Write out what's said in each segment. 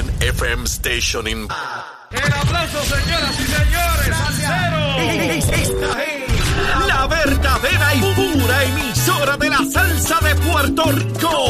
one FM station in. El aplauso, señoras y señores, Esta es la verdadera y pura emisora de la salsa de Puerto Rico.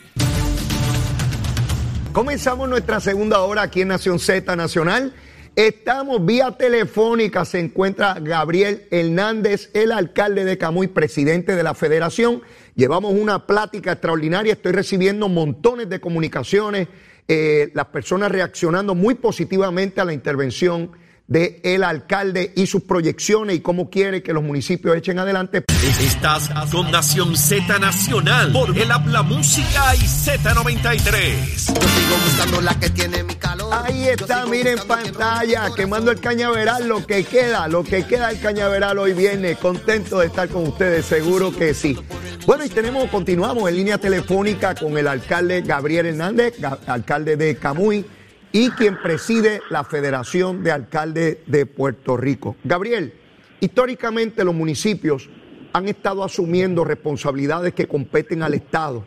Comenzamos nuestra segunda hora aquí en Nación Z Nacional. Estamos vía telefónica, se encuentra Gabriel Hernández, el alcalde de Camuy, presidente de la federación. Llevamos una plática extraordinaria, estoy recibiendo montones de comunicaciones, eh, las personas reaccionando muy positivamente a la intervención del el alcalde y sus proyecciones y cómo quiere que los municipios echen adelante. Estás con Nación Z Nacional por el Habla Música y Z93. Sigo buscando la que tiene mi calor. Ahí está, miren pantalla, quemando el cañaveral, lo que queda, lo que queda del cañaveral hoy viene. Contento de estar con ustedes, seguro que sí. Bueno, y tenemos, continuamos en línea telefónica con el alcalde Gabriel Hernández, alcalde de Camuy, y quien preside la Federación de Alcaldes de Puerto Rico. Gabriel, históricamente los municipios han estado asumiendo responsabilidades que competen al Estado.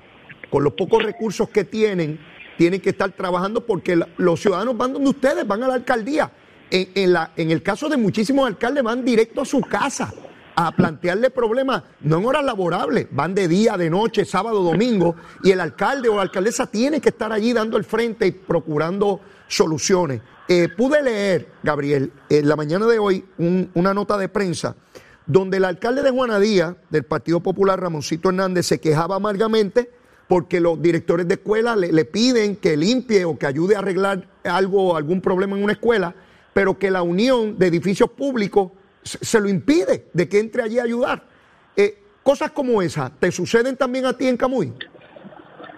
Con los pocos recursos que tienen, tienen que estar trabajando porque los ciudadanos van donde ustedes, van a la alcaldía. En el caso de muchísimos alcaldes, van directo a su casa a plantearle problemas, no en horas laborables, van de día, de noche, sábado, domingo, y el alcalde o la alcaldesa tiene que estar allí dando el frente y procurando soluciones. Eh, pude leer, Gabriel, en la mañana de hoy un- una nota de prensa donde el alcalde de Juanadía, del Partido Popular, Ramoncito Hernández, se quejaba amargamente porque los directores de escuela le, piden que limpie o que ayude a arreglar algo, algún problema en una escuela, pero que la unión de edificios públicos se, lo impide de que entre allí a ayudar. Eh, cosas como esas, ¿te suceden también a ti en Camuy?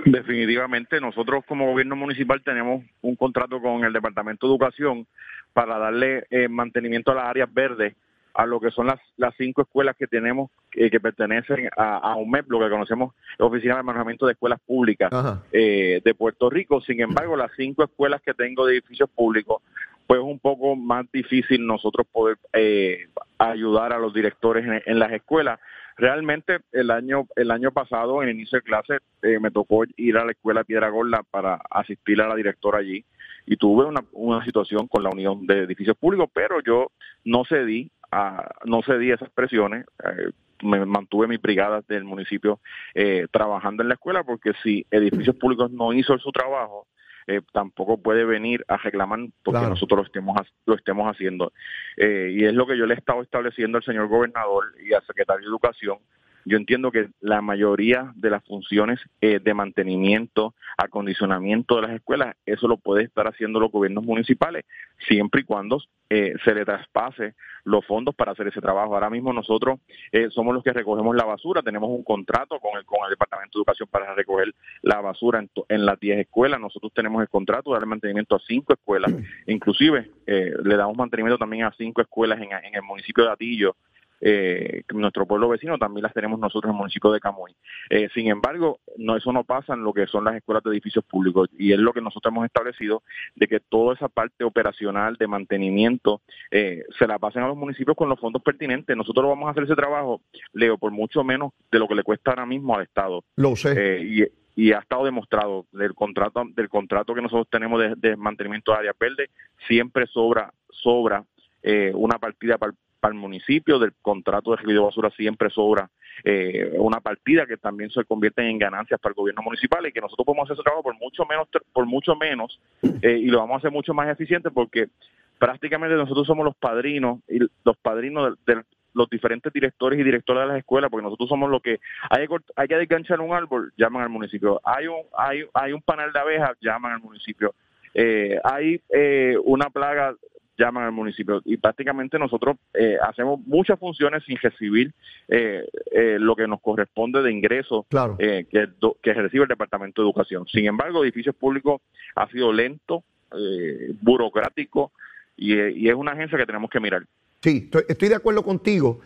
Definitivamente, nosotros como gobierno municipal tenemos un contrato con el Departamento de Educación para darle eh, mantenimiento a las áreas verdes, a lo que son las, las cinco escuelas que tenemos eh, que pertenecen a, a UMEP, lo que conocemos Oficina de Manejamiento de Escuelas Públicas eh, de Puerto Rico. Sin embargo, las cinco escuelas que tengo de edificios públicos, pues es un poco más difícil nosotros poder eh, ayudar a los directores en, las escuelas. Realmente el año el año pasado en inicio de clase eh, me tocó ir a la escuela Piedra Gorda para asistir a la directora allí y tuve una, una situación con la unión de edificios públicos, pero yo no cedí a, no cedí esas presiones. eh, me mantuve mis brigadas del municipio eh, trabajando en la escuela porque si edificios públicos no hizo su trabajo eh, tampoco puede venir a reclamar porque Claro. nosotros lo estemos lo estemos haciendo Eh, y es lo que yo le he estado estableciendo al señor gobernador y al secretario de educación yo entiendo que la mayoría de las funciones eh, de mantenimiento, acondicionamiento de las escuelas, eso lo puede estar haciendo los gobiernos municipales, siempre y cuando eh, se le traspase los fondos para hacer ese trabajo. Ahora mismo nosotros eh, somos los que recogemos la basura, tenemos un contrato con el, con el Departamento de Educación para recoger la basura en, to- en las 10 escuelas, nosotros tenemos el contrato de darle mantenimiento a cinco escuelas, inclusive eh, le damos mantenimiento también a cinco escuelas en, en el municipio de Atillo, eh, nuestro pueblo vecino también las tenemos nosotros en el municipio de Camuy. Eh, sin embargo, no eso no pasa en lo que son las escuelas de edificios públicos y es lo que nosotros hemos establecido de que toda esa parte operacional de mantenimiento eh, se la pasen a los municipios con los fondos pertinentes. Nosotros vamos a hacer ese trabajo, Leo, por mucho menos de lo que le cuesta ahora mismo al Estado. Lo sé. Eh, y, y ha estado demostrado del contrato del contrato que nosotros tenemos de, de mantenimiento de áreas verdes siempre sobra sobra eh, una partida para el municipio del contrato de de basura siempre sobra eh, una partida que también se convierte en ganancias para el gobierno municipal y que nosotros podemos hacer ese trabajo por mucho menos por mucho menos eh, y lo vamos a hacer mucho más eficiente porque prácticamente nosotros somos los padrinos y los padrinos del, del los diferentes directores y directoras de las escuelas, porque nosotros somos los que hay hay que desganchar un árbol, llaman al municipio. Hay un hay, hay un panel de abejas, llaman al municipio. Eh, hay eh, una plaga, llaman al municipio. Y prácticamente nosotros eh, hacemos muchas funciones sin recibir eh, eh, lo que nos corresponde de ingresos Claro. eh, que, que recibe el Departamento de Educación. Sin embargo, edificios públicos ha sido lento eh, burocrático y, y, es una agencia que tenemos que mirar. Sí, estoy, estoy de acuerdo contigo.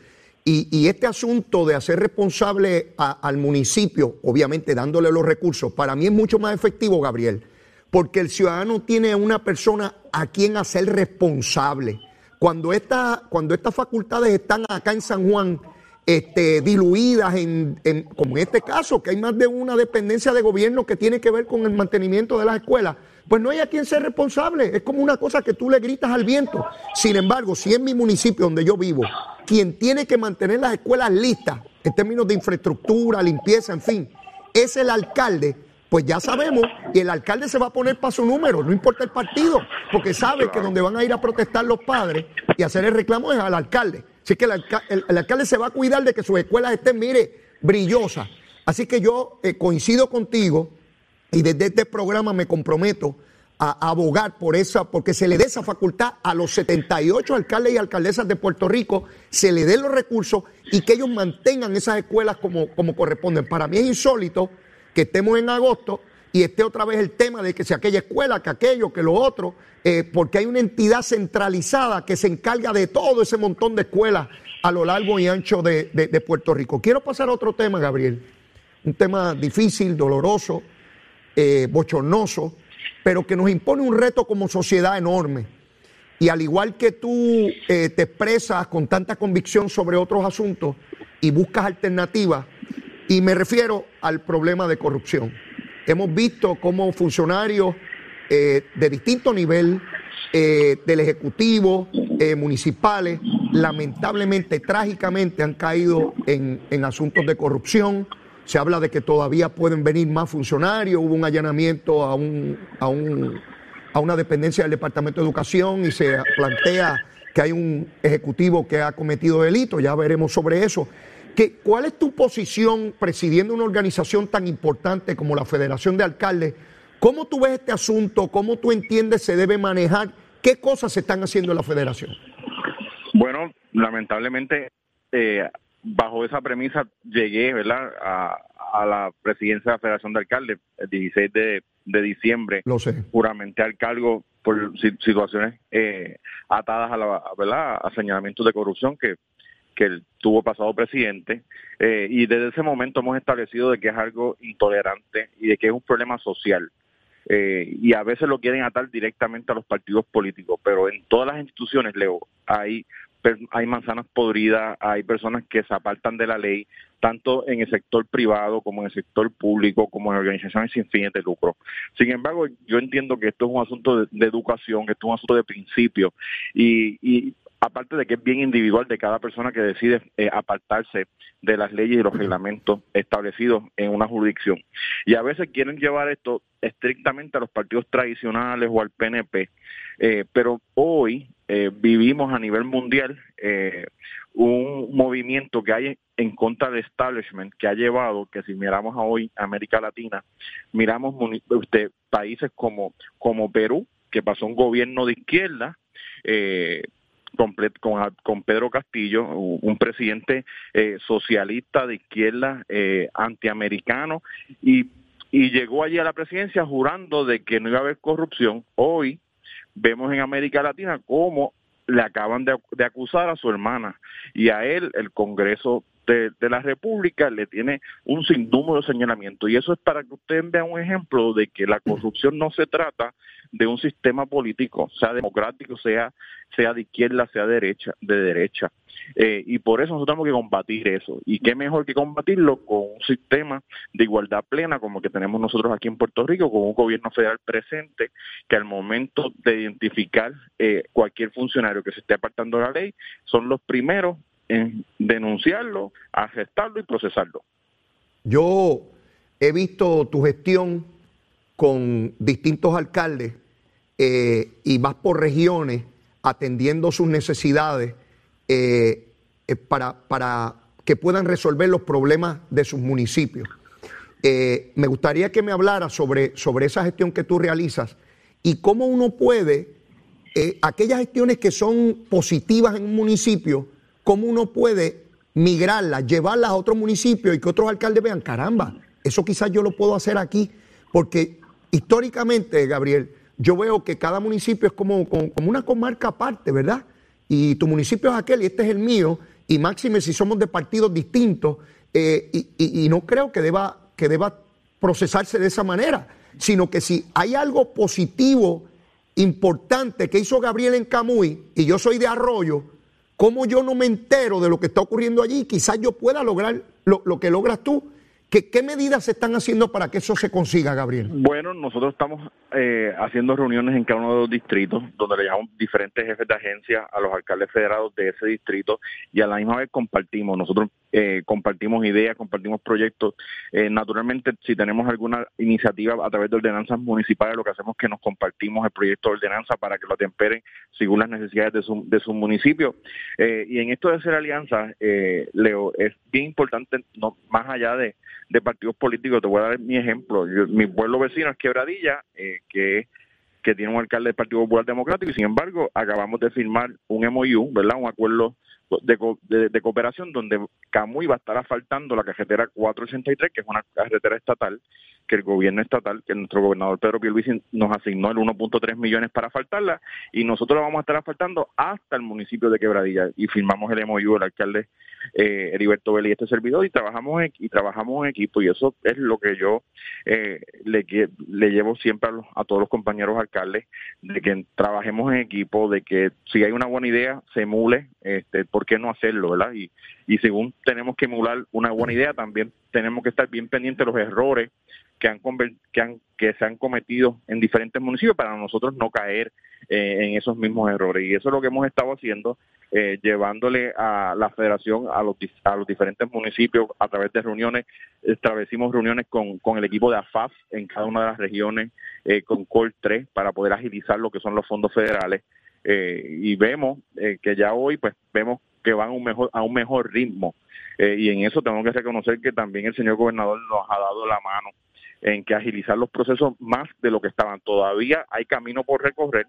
Y, y, este asunto de hacer responsable a, al municipio, obviamente dándole los recursos, para mí es mucho más efectivo, Gabriel, porque el ciudadano tiene una persona a quien hacer responsable. Cuando, esta, cuando estas facultades están acá en San Juan, este, diluidas en, como en este caso, que hay más de una dependencia de gobierno que tiene que ver con el mantenimiento de las escuelas, pues no hay a quien ser responsable. Es como una cosa que tú le gritas al viento. Sin embargo, si en mi municipio donde yo vivo, quien tiene que mantener las escuelas listas en términos de infraestructura, limpieza, en fin, es el alcalde, pues ya sabemos, y el alcalde se va a poner para su número, no importa el partido, porque sabe que donde van a ir a protestar los padres y hacer el reclamo es al alcalde. Así que el, alca el, el alcalde se va a cuidar de que sus escuelas estén, mire, brillosas. Así que yo eh, coincido contigo y desde este programa me comprometo a, a, abogar por esa, porque se le dé esa facultad a los 78 alcaldes y alcaldesas de Puerto Rico, se le den los recursos y que ellos mantengan esas escuelas como, como corresponden. Para mí es insólito que estemos en agosto y esté otra vez el tema de que si aquella escuela, que aquello, que lo otro, eh, porque hay una entidad centralizada que se encarga de todo ese montón de escuelas a lo largo y ancho de, Puerto Rico. Quiero pasar a otro tema, Gabriel, un tema difícil, doloroso, eh, bochornoso, pero que nos impone un reto como sociedad enorme. Y al igual que tú eh, te expresas con tanta convicción sobre otros asuntos y buscas alternativas, y me refiero al problema de corrupción. Hemos visto cómo funcionarios eh, de distinto nivel, eh, del Ejecutivo, eh, municipales, lamentablemente, trágicamente han caído en, asuntos de corrupción. Se habla de que todavía pueden venir más funcionarios. Hubo un allanamiento a, a, un, a una dependencia del Departamento de Educación y se plantea que hay un ejecutivo que ha cometido delito. Ya veremos sobre eso. ¿Qué, ¿Cuál es tu posición presidiendo una organización tan importante como la Federación de Alcaldes? ¿Cómo tú ves este asunto? ¿Cómo tú entiendes se debe manejar? ¿Qué cosas se están haciendo en la Federación? Bueno, lamentablemente, eh, bajo esa premisa llegué ¿verdad? A, a, la presidencia de la Federación de Alcaldes el 16 de, de diciembre. Lo sé. Juramenté al cargo por situaciones eh, atadas a, la, ¿verdad? a señalamientos de corrupción que que el tuvo pasado presidente eh, y desde ese momento hemos establecido de que es algo intolerante y de que es un problema social. Eh, y a veces lo quieren atar directamente a los partidos políticos pero en todas las instituciones Leo hay hay manzanas podridas hay personas que se apartan de la ley tanto en el sector privado como en el sector público como en organizaciones sin fines de lucro. Sin embargo yo entiendo que esto es un asunto de, educación que esto es un asunto de principio y, y aparte de que es bien individual de cada persona que decide eh, apartarse de las leyes y los reglamentos establecidos en una jurisdicción. Y a veces quieren llevar esto estrictamente a los partidos tradicionales o al PNP, eh, pero hoy eh, vivimos a nivel mundial un movimiento que hay en contra del establishment que ha llevado que si miramos a hoy América Latina, miramos usted, países como, como Perú, que pasó un gobierno de izquierda, eh, con, con, Pedro Castillo, un presidente eh, socialista de izquierda, eh, antiamericano, y, y llegó allí a la presidencia jurando de que no iba a haber corrupción. Hoy vemos en América Latina cómo le acaban de acusar a su hermana y a él el Congreso de, la República le tiene un sinnúmero de señalamientos. Y eso es para que ustedes vean un ejemplo de que la corrupción no se trata de un sistema político, sea democrático, sea, sea de izquierda, sea de derecha, de derecha. Eh, y por eso nosotros tenemos que combatir eso. Y qué mejor que combatirlo con un sistema de igualdad plena como que tenemos nosotros aquí en Puerto Rico, con un gobierno federal presente que al momento de identificar eh, cualquier funcionario que se esté apartando de la ley, son los primeros en denunciarlo, aceptarlo y procesarlo. Yo he visto tu gestión con distintos alcaldes eh, y vas por regiones atendiendo sus necesidades eh, eh, para, para, que puedan resolver los problemas de sus municipios. Me gustaría que me hablara sobre, sobre esa gestión que tú realizas y cómo uno puede, aquellas gestiones que son positivas en un municipio, cómo uno puede migrarlas, llevarlas a otro municipio y que otros alcaldes vean, caramba, eso quizás yo lo puedo hacer aquí, porque históricamente, Gabriel, yo veo que cada municipio es como, una comarca aparte, ¿verdad? Y tu municipio es aquel y este es el mío, y máxime si somos de partidos distintos, eh, y, no creo que deba procesarse de esa manera, sino que si hay algo positivo, importante que hizo Gabriel en Camuy, y yo soy de Arroyo, ¿cómo yo no me entero de lo que está ocurriendo allí? Quizás yo pueda lograr lo, que logras tú. ¿Qué, ¿Qué medidas se están haciendo para que eso se consiga, Gabriel? Bueno, nosotros estamos eh, haciendo reuniones en cada uno de los distritos, donde le llamamos diferentes jefes de agencia a los alcaldes federados de ese distrito y a la misma vez compartimos. Nosotros eh, compartimos ideas, compartimos proyectos. Eh, naturalmente, si tenemos alguna iniciativa a través de ordenanzas municipales, lo que hacemos es que nos compartimos el proyecto de ordenanza para que lo temperen según las necesidades de su, de su municipio. Eh, y en esto de hacer alianzas, eh, Leo, es bien importante, no, más allá de, de partidos políticos, te voy a dar mi ejemplo. Mi pueblo vecino es Quebradilla, eh, que que tiene un alcalde del Partido Popular Democrático y sin embargo acabamos de firmar un MOU, ¿verdad? Un acuerdo de, de- de cooperación donde Camuy va a estar asfaltando la carretera 483, que es una carretera estatal, que el gobierno estatal, que nuestro gobernador Pedro Pierluisi nos asignó el 1.3 millones para asfaltarla y nosotros la vamos a estar asfaltando hasta el municipio de Quebradilla y firmamos el MOU, el alcalde eh, Heriberto Vélez y este servidor y trabajamos en, y trabajamos en equipo y eso es lo que yo eh, le llevo siempre a, los- a todos los compañeros alcaldes de que trabajemos en equipo, de que si hay una buena idea se emule, este, ¿por qué no hacerlo, verdad? Y, y según tenemos que emular una buena idea, también tenemos que estar bien pendientes de los errores que han, que han que se han cometido en diferentes municipios para nosotros no caer eh, en esos mismos errores. Y eso es lo que hemos estado haciendo eh, llevándole a la federación a los a los diferentes municipios a través de reuniones. Establecimos reuniones con, con el equipo de AFAF en cada una de las regiones eh, con COL 3 para poder agilizar lo que son los fondos federales. Y vemos que ya hoy pues vemos que van a un mejor a un mejor ritmo. Y en eso tengo que reconocer que también el señor gobernador nos ha dado la mano en que agilizar los procesos más de lo que estaban todavía hay camino por recorrer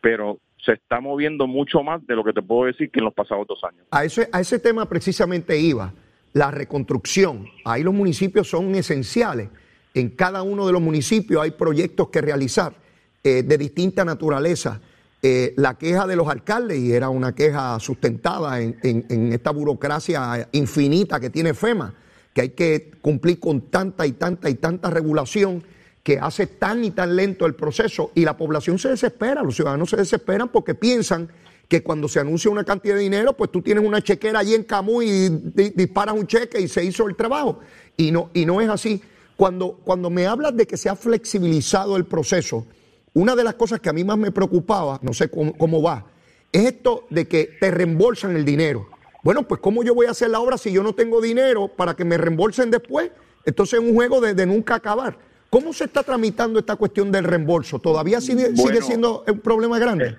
pero se está moviendo mucho más de lo que te puedo decir que en los pasados dos años A ese, a ese tema precisamente iba, la reconstrucción. Ahí los municipios son esenciales. En cada uno de los municipios hay proyectos que realizar eh, de distinta naturaleza. Eh, la queja de los alcaldes, y era una queja sustentada en, esta burocracia infinita que tiene FEMA, que hay que cumplir con tanta y tanta y tanta regulación que hace tan y tan lento el proceso y la población se desespera, los ciudadanos se desesperan porque piensan que cuando se anuncia una cantidad de dinero, pues tú tienes una chequera allí en Camuy y di- disparas un cheque y se hizo el trabajo. Y no, y no es así. Cuando, cuando me hablas de que se ha flexibilizado el proceso, una de las cosas que a mí más me preocupaba, no sé cómo, cómo va, es esto de que te reembolsan el dinero. Bueno, pues ¿cómo yo voy a hacer la obra si yo no tengo dinero para que me reembolsen después? Entonces es un juego de, de nunca acabar. ¿Cómo se está tramitando esta cuestión del reembolso? ¿Todavía sigue, sigue siendo un problema grande?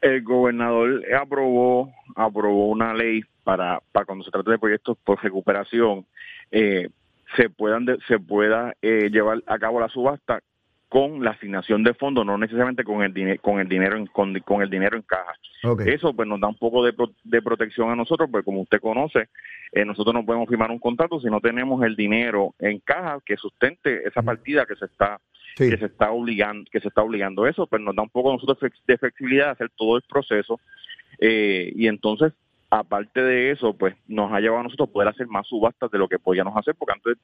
el gobernador aprobó aprobó una ley para, para cuando se trata de proyectos por recuperación eh, se puedan de- se pueda eh, llevar a cabo la subasta con la asignación de fondos no necesariamente con el con el dinero en con, con el dinero en caja. Eso pues nos da un poco de, pro- de protección a nosotros porque como usted conoce eh, nosotros no podemos firmar un contrato si no tenemos el dinero en caja que sustente esa partida que se está Sí. que se está obligando que se está obligando. Eso pues nos da un poco a nosotros de flexibilidad de hacer todo el proceso eh, y entonces aparte de eso pues nos ha llevado a nosotros poder hacer más subastas de lo que podíamos hacer porque antes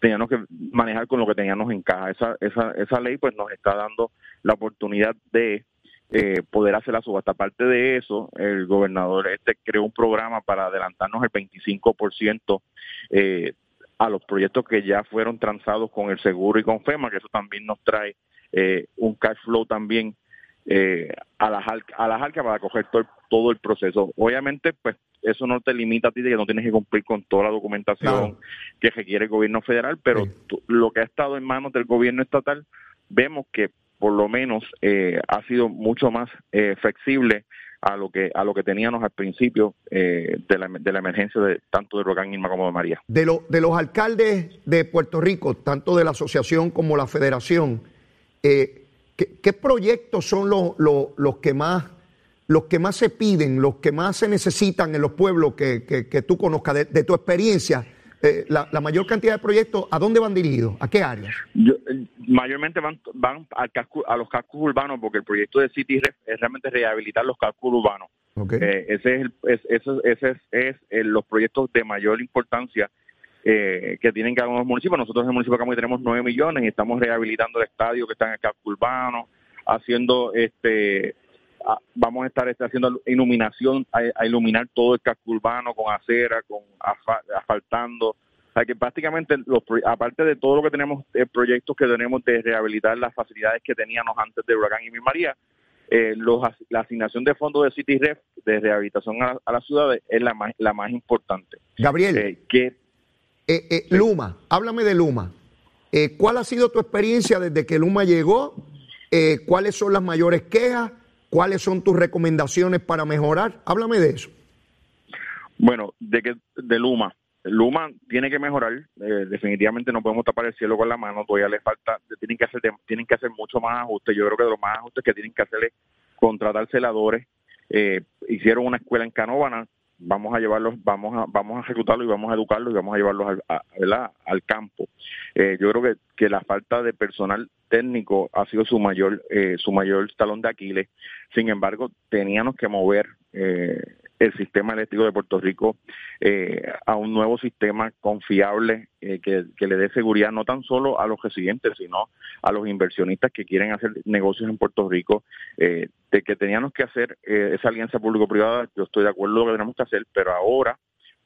teníamos que manejar con lo que teníamos en caja esa esa esa ley pues nos está dando la oportunidad de eh, poder hacer la subasta. Aparte de eso, el gobernador este creó un programa para adelantarnos el 25% eh, a los proyectos que ya fueron transados con el seguro y con FEMA, que eso también nos trae eh, un cash flow también eh, a las al- a las arcas para coger todo, el- todo el proceso. Obviamente, pues eso no te limita a ti de que no tienes que cumplir con toda la documentación que requiere el gobierno federal, pero Sí. lo que ha estado en manos del gobierno estatal, vemos que por lo menos eh, ha sido mucho más eh, flexible a lo que a lo que teníamos al principio eh, de, la, de la emergencia de tanto de huracán Irma como de María. De, lo- de los alcaldes de Puerto Rico, tanto de la asociación como la federación, eh, ¿qué, qué proyectos son los, los- los que más, los que más se piden, los que más se necesitan en los pueblos que, que- que tú conozcas, de, de tu experiencia? eh, la, la mayor cantidad de proyectos, ¿a dónde van dirigidos? ¿A qué áreas? Yo, eh, mayormente van, van al casco- a los cascos urbanos porque el proyecto de City es realmente rehabilitar los cascos urbanos. Ok. Eh, ese es, el, es, eso- ese es, es el- los proyectos de mayor importancia eh, que tienen cada uno de los municipios. Nosotros en el municipio de Camuy tenemos 9 millones y estamos rehabilitando el estadio que está en el casco urbano, haciendo este vamos a estar este, haciendo iluminación, a, a iluminar todo el casco urbano con acera, con asfa- asfaltando. O sea que prácticamente, los, aparte de todo lo que tenemos, eh, proyectos que tenemos de rehabilitar las facilidades que teníamos antes de Huracán y María, eh, los, la asignación de fondos de City Ref de rehabilitación a, a las ciudades es la más, la más importante. Gabriel, Eh, que eh, eh, Luma, háblame de Luma. Eh, ¿Cuál ha sido tu experiencia desde que Luma llegó? Eh, ¿Cuáles son las mayores quejas? ¿Cuáles son tus recomendaciones para mejorar? Háblame de eso. Bueno, de que de Luma. Luma tiene que mejorar. eh, definitivamente no podemos tapar el cielo con la mano. Todavía le falta. Tienen que hacer tienen que hacer mucho más ajustes. Yo creo que de los más ajustes que tienen que hacer es contratar celadores. Eh, hicieron una escuela en Canóvana. Vamos a llevarlos, vamos a vamos a ejecutarlos y vamos a educarlos y vamos a llevarlos al, a- al campo. Eh, yo creo que, que la falta de personal técnico ha sido su mayor eh, su mayor talón de Aquiles. Sin embargo, teníamos que mover eh, el sistema eléctrico de Puerto Rico eh, a un nuevo sistema confiable eh, que, que le dé seguridad no tan solo a los residentes, sino a los inversionistas que quieren hacer negocios en Puerto Rico, eh, de que teníamos que hacer eh, esa alianza público-privada, yo estoy de acuerdo que tenemos que hacer, pero ahora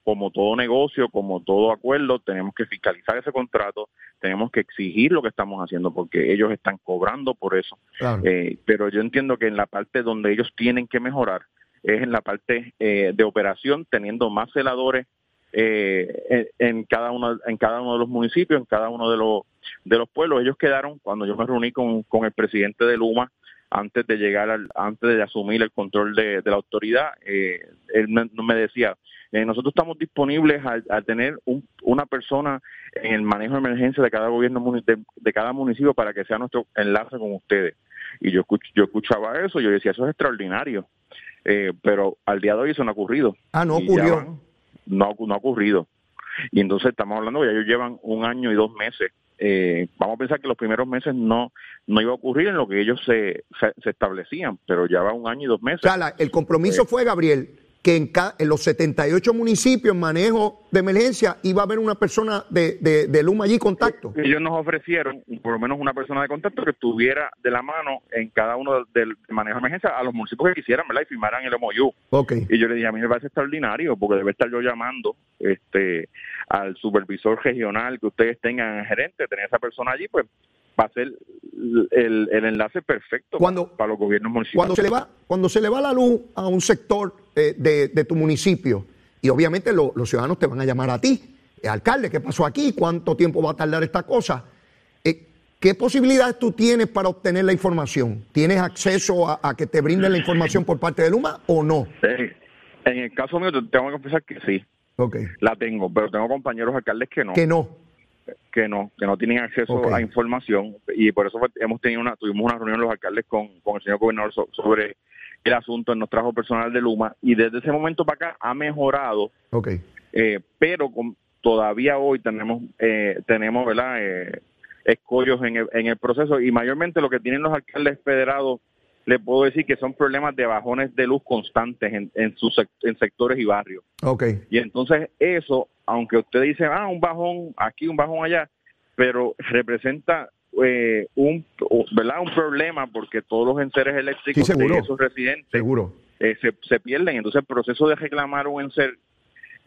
como todo negocio, como todo acuerdo, tenemos que fiscalizar ese contrato, tenemos que exigir lo que estamos haciendo porque ellos están cobrando por eso. Claro. Eh, pero yo entiendo que en la parte donde ellos tienen que mejorar es en la parte eh, de operación, teniendo más celadores eh, en, cada uno en cada uno de los municipios, en cada uno de los de los pueblos. Ellos quedaron cuando yo me reuní con, con el presidente de Luma antes de llegar al, antes de asumir el control de, de la autoridad, eh, él me, decía, eh, nosotros estamos disponibles a, tener un- una persona en el manejo de emergencia de cada gobierno de, de cada municipio para que sea nuestro enlace con ustedes. Y yo, escuch- yo escuchaba eso, yo decía, eso es extraordinario. Eh, pero al día de hoy eso no ha ocurrido. Ah, no Y ocurrió. van- no, ha- no ha ocurrido. Y entonces estamos hablando, ya ellos llevan un año y dos meses. Eh, vamos a pensar que los primeros meses no no iba a ocurrir en lo que ellos se, se, se establecían, pero ya va un año y dos meses. O sea, la- el compromiso fue, Gabriel, que en, ca- en los 78 municipios en manejo de emergencia iba a haber una persona de, de, de Luma allí contacto. Ellos nos ofrecieron por lo menos una persona de contacto que estuviera de la mano en cada uno del manejo de emergencia a los municipios que quisieran, ¿verdad? Y firmaran el MOU. Ok. Y yo le dije, a mí me parece extraordinario porque debe estar yo llamando este al supervisor regional que ustedes tengan, gerente, tener esa persona allí, pues va a ser el, el enlace perfecto Cuando- para, los gobiernos municipales. Cuando se le va, cuando se le va la luz a un sector eh, de, de tu municipio, y obviamente lo- los ciudadanos te van a llamar a ti, eh, alcalde, ¿qué pasó aquí? ¿Cuánto tiempo va a tardar esta cosa? Eh, ¿Qué posibilidades tú tienes para obtener la información? ¿Tienes acceso a, a que te brinden la información por parte de Luma o no? Eh, en el caso mío, te tengo que confesar que sí, Ok. la tengo, pero tengo compañeros alcaldes que no. Que no. Que no, que no tienen acceso Ok. a información y por eso hemos tenido una, tuvimos una reunión los alcaldes con, con el señor gobernador so- sobre el asunto, nos trajo personal de Luma y desde ese momento para acá ha mejorado, Ok. eh, pero con- todavía hoy tenemos, eh, tenemos, ¿verdad? Eh, escollos en el, en el proceso y mayormente lo que tienen los alcaldes federados, le puedo decir que son problemas de bajones de luz constantes en, en sus en sectores y barrios. Ok. Y entonces eso, aunque usted dice, ah, un bajón aquí, un bajón allá, pero representa eh, un, ¿verdad? un problema porque todos los enseres eléctricos Sí, de esos residentes Seguro. eh, se, se pierden. Entonces el proceso de reclamar un enser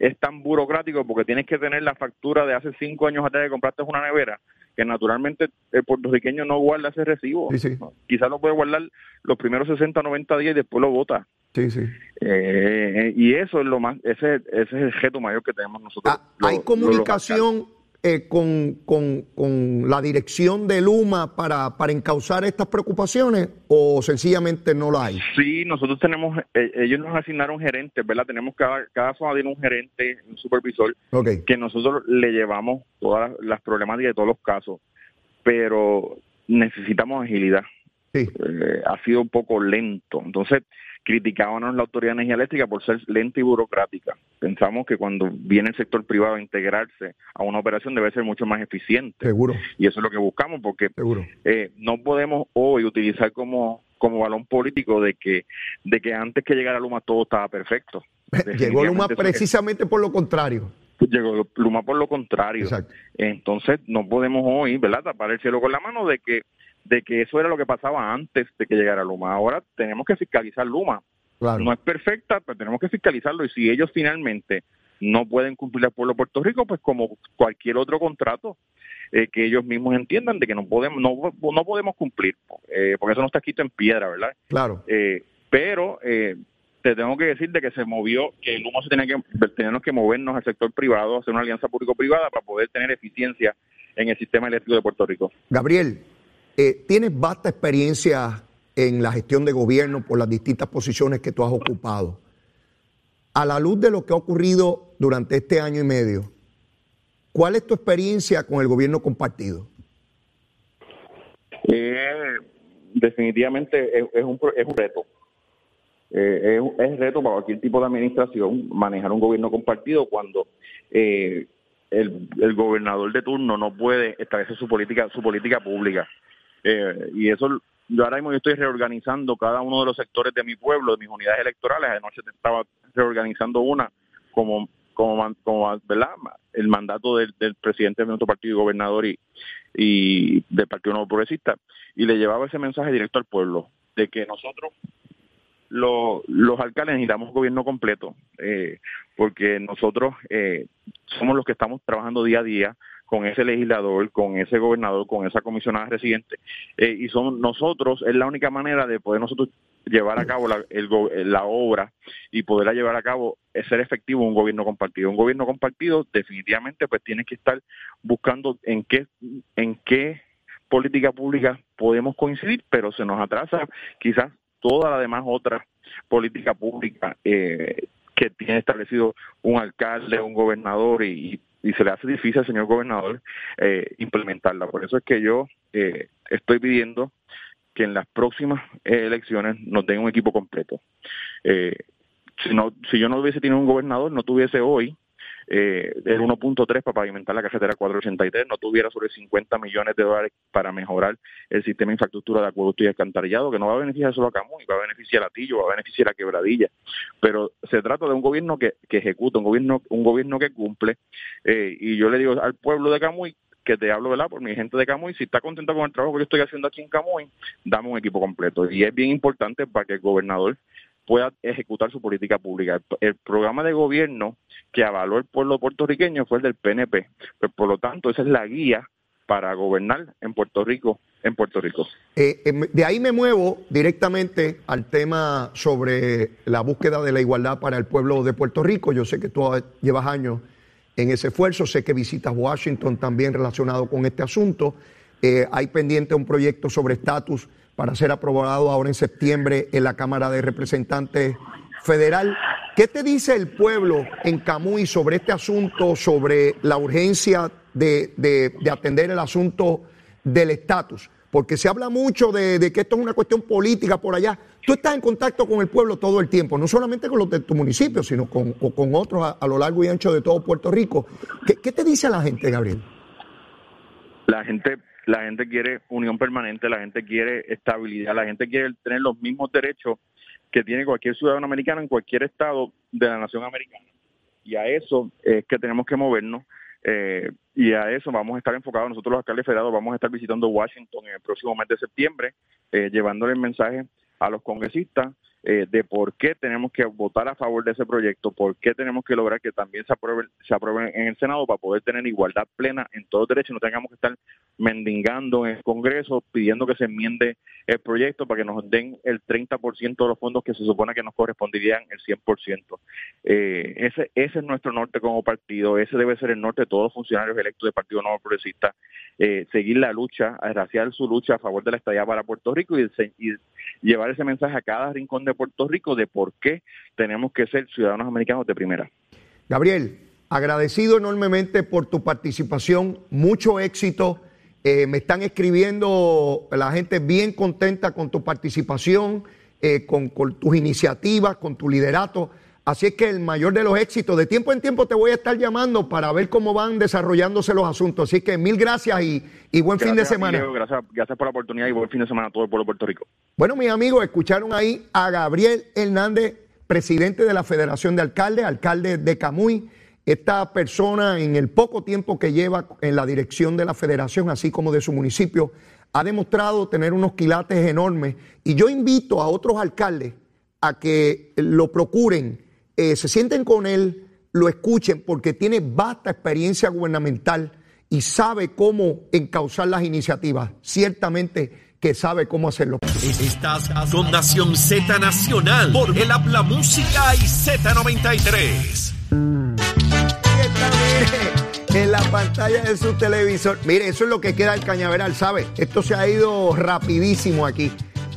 es tan burocrático porque tienes que tener la factura de hace cinco años atrás que compraste una nevera, que naturalmente el puertorriqueño no guarda ese recibo. Sí, sí. Quizás lo puede guardar los primeros 60, 90 días y después lo vota. Sí, sí. Eh, y eso es lo más, ese, ese es el reto mayor que tenemos nosotros. Ah, los- ¿Hay comunicación eh, con, con- con la dirección de Luma para, para encauzar estas preocupaciones o sencillamente no la hay? Sí, nosotros tenemos, eh, ellos nos asignaron gerentes, ¿verdad? Tenemos cada, cada zona tiene un gerente, un supervisor, que nosotros le llevamos todas las- las problemáticas de todos los casos, pero necesitamos agilidad. Sí. eh, ha sido un poco lento. Entonces, criticábamos la Autoridad de Energía Eléctrica por ser lenta y burocrática. Pensamos que cuando viene el sector privado a integrarse a una operación debe ser mucho más eficiente. Seguro, Y eso es lo que buscamos, porque seguro. eh, no podemos hoy utilizar como como balón político de que de que antes que llegara Luma todo estaba perfecto. Llegó Luma precisamente por lo contrario. llegó Luma por lo contrario. Exacto. Entonces no podemos hoy, ¿verdad? Tapar el cielo con la mano de que de que eso era lo que pasaba antes de que llegara Luma. Ahora tenemos que fiscalizar Luma. Claro. No es perfecta, pero tenemos que fiscalizarlo y si ellos finalmente no pueden cumplir al pueblo de Puerto Rico, pues como cualquier otro contrato eh, que ellos mismos entiendan de que no podemos no, no podemos cumplir, eh, porque eso no está escrito en piedra, ¿verdad? Claro. Eh, pero eh, te tengo que decir de que se movió, que el humo se tenía que, tenemos que movernos al sector privado, hacer una alianza público-privada para poder tener eficiencia en el sistema eléctrico de Puerto Rico. Gabriel, eh, tienes vasta experiencia en la gestión de gobierno por las distintas posiciones que tú has ocupado. A la luz de lo que ha ocurrido durante este año y medio, ¿cuál es tu experiencia con el gobierno compartido? Eh, definitivamente es, es un, es un reto. Eh, es, es reto para cualquier tipo de administración manejar un gobierno compartido cuando eh, el, el gobernador de turno no puede establecer su política su política pública. Eh, y eso, yo ahora mismo yo estoy reorganizando cada uno de los sectores de mi pueblo, de mis unidades electorales. Anoche estaba reorganizando una como como, como ¿verdad? el mandato del, presidente de nuestro partido y gobernador y, y del Partido Nuevo Progresista y le llevaba ese mensaje directo al pueblo de que nosotros lo- los alcaldes necesitamos gobierno completo eh, porque nosotros eh, somos los que estamos trabajando día a día con ese legislador, con ese gobernador, con esa comisionada residente eh, y somos nosotros es la única manera de poder nosotros llevar a cabo la, la obra y poderla llevar a cabo es ser efectivo un gobierno compartido. Un gobierno compartido definitivamente pues tiene que estar buscando en qué en qué política pública podemos coincidir, pero se nos atrasa quizás toda la demás otra política pública eh, que tiene establecido un alcalde, un gobernador y se le hace difícil al señor gobernador eh, implementarla. Por eso es que yo eh, estoy pidiendo que en las próximas eh, elecciones nos den un equipo completo. Eh, si, no, si yo no hubiese tenido un gobernador, no tuviese hoy eh, el 1.3 para pavimentar la carretera 483, no tuviera sobre 50 millones de dólares para mejorar el sistema de infraestructura de acueducto y alcantarillado, que no va a beneficiar solo a Camuy, va a beneficiar a Tillo, va a beneficiar a Quebradilla. Pero se trata de un gobierno que, que ejecuta, un gobierno, un gobierno que cumple. eh, y yo le digo al pueblo de Camuy que te hablo, ¿verdad? Por mi gente de Camuy, si está contento con el trabajo que yo estoy haciendo aquí en Camuy, dame un equipo completo. Y es bien importante para que el gobernador pueda ejecutar su política pública. El, el programa de gobierno que avaló el pueblo puertorriqueño fue el del PNP. Pues, por lo tanto, esa es la guía para gobernar en Puerto Rico, en Puerto Rico. Eh, em, de ahí me muevo directamente al tema sobre la búsqueda de la igualdad para el pueblo de Puerto Rico. Yo sé que tú llevas años en ese esfuerzo, sé que visitas Washington también relacionado con este asunto. Eh, hay pendiente un proyecto sobre estatus para ser aprobado ahora en septiembre en la Cámara de Representantes Federal. ¿Qué te dice el pueblo en Camuy sobre este asunto, sobre la urgencia de, de- de atender el asunto del estatus? Porque se habla mucho de, que esto es una cuestión política por allá. Tú estás en contacto con el pueblo todo el tiempo, no solamente con los de tu municipio, sino con, con otros a, a lo largo y ancho de todo Puerto Rico. ¿Qué, qué te dice la gente, Gabriel? La gente, la gente quiere unión permanente, la gente quiere estabilidad, la gente quiere tener los mismos derechos que tiene cualquier ciudadano americano en cualquier estado de la nación americana. Y a eso es que tenemos que movernos eh, y a eso vamos a estar enfocados. Nosotros los alcaldes federados vamos a estar visitando Washington en el próximo mes de septiembre, eh, llevándole el mensaje a los congresistas eh, de por qué tenemos que votar a favor de ese proyecto, por qué tenemos que lograr que también se apruebe, se apruebe en el Senado para poder tener igualdad plena en todos los derechos y no tengamos que estar mendigando en el Congreso pidiendo que se enmiende el proyecto para que nos den el 30% de los fondos que se supone que nos corresponderían el 100%. Eh, ese, ese es nuestro norte como partido, ese debe ser el norte de todos los funcionarios electos del Partido Nuevo Progresista, eh, seguir la lucha, raciar su lucha a favor de la estadía para Puerto Rico y, y llevar ese mensaje a cada rincón de Puerto Rico de por qué tenemos que ser ciudadanos americanos de primera. Gabriel, agradecido enormemente por tu participación, mucho éxito Eh, me están escribiendo la gente bien contenta con tu participación, eh, con, con tus iniciativas, con tu liderato. Así es que el mayor de los éxitos, de tiempo en tiempo te voy a estar llamando para ver cómo van desarrollándose los asuntos. Así que mil gracias y, y buen fin de semana. Gracias por la oportunidad y buen fin de semana a todo el pueblo de Puerto Rico. Bueno, mis amigos, escucharon ahí a Gabriel Hernández, presidente de la Federación de Alcaldes, alcalde de Camuy. Esta persona, en el poco tiempo que lleva en la dirección de la federación, así como de su municipio, ha demostrado tener unos quilates enormes. Y yo invito a otros alcaldes a que lo procuren, eh, se sienten con él, lo escuchen, porque tiene vasta experiencia gubernamental y sabe cómo encauzar las iniciativas. Ciertamente que sabe cómo hacerlo. Estás con Nación Z Nacional por el Habla Música y Z93. Ahí está, mire, en la pantalla de su televisor. Mire, eso es lo que queda del cañaveral, ¿sabe? Esto se ha ido rapidísimo aquí.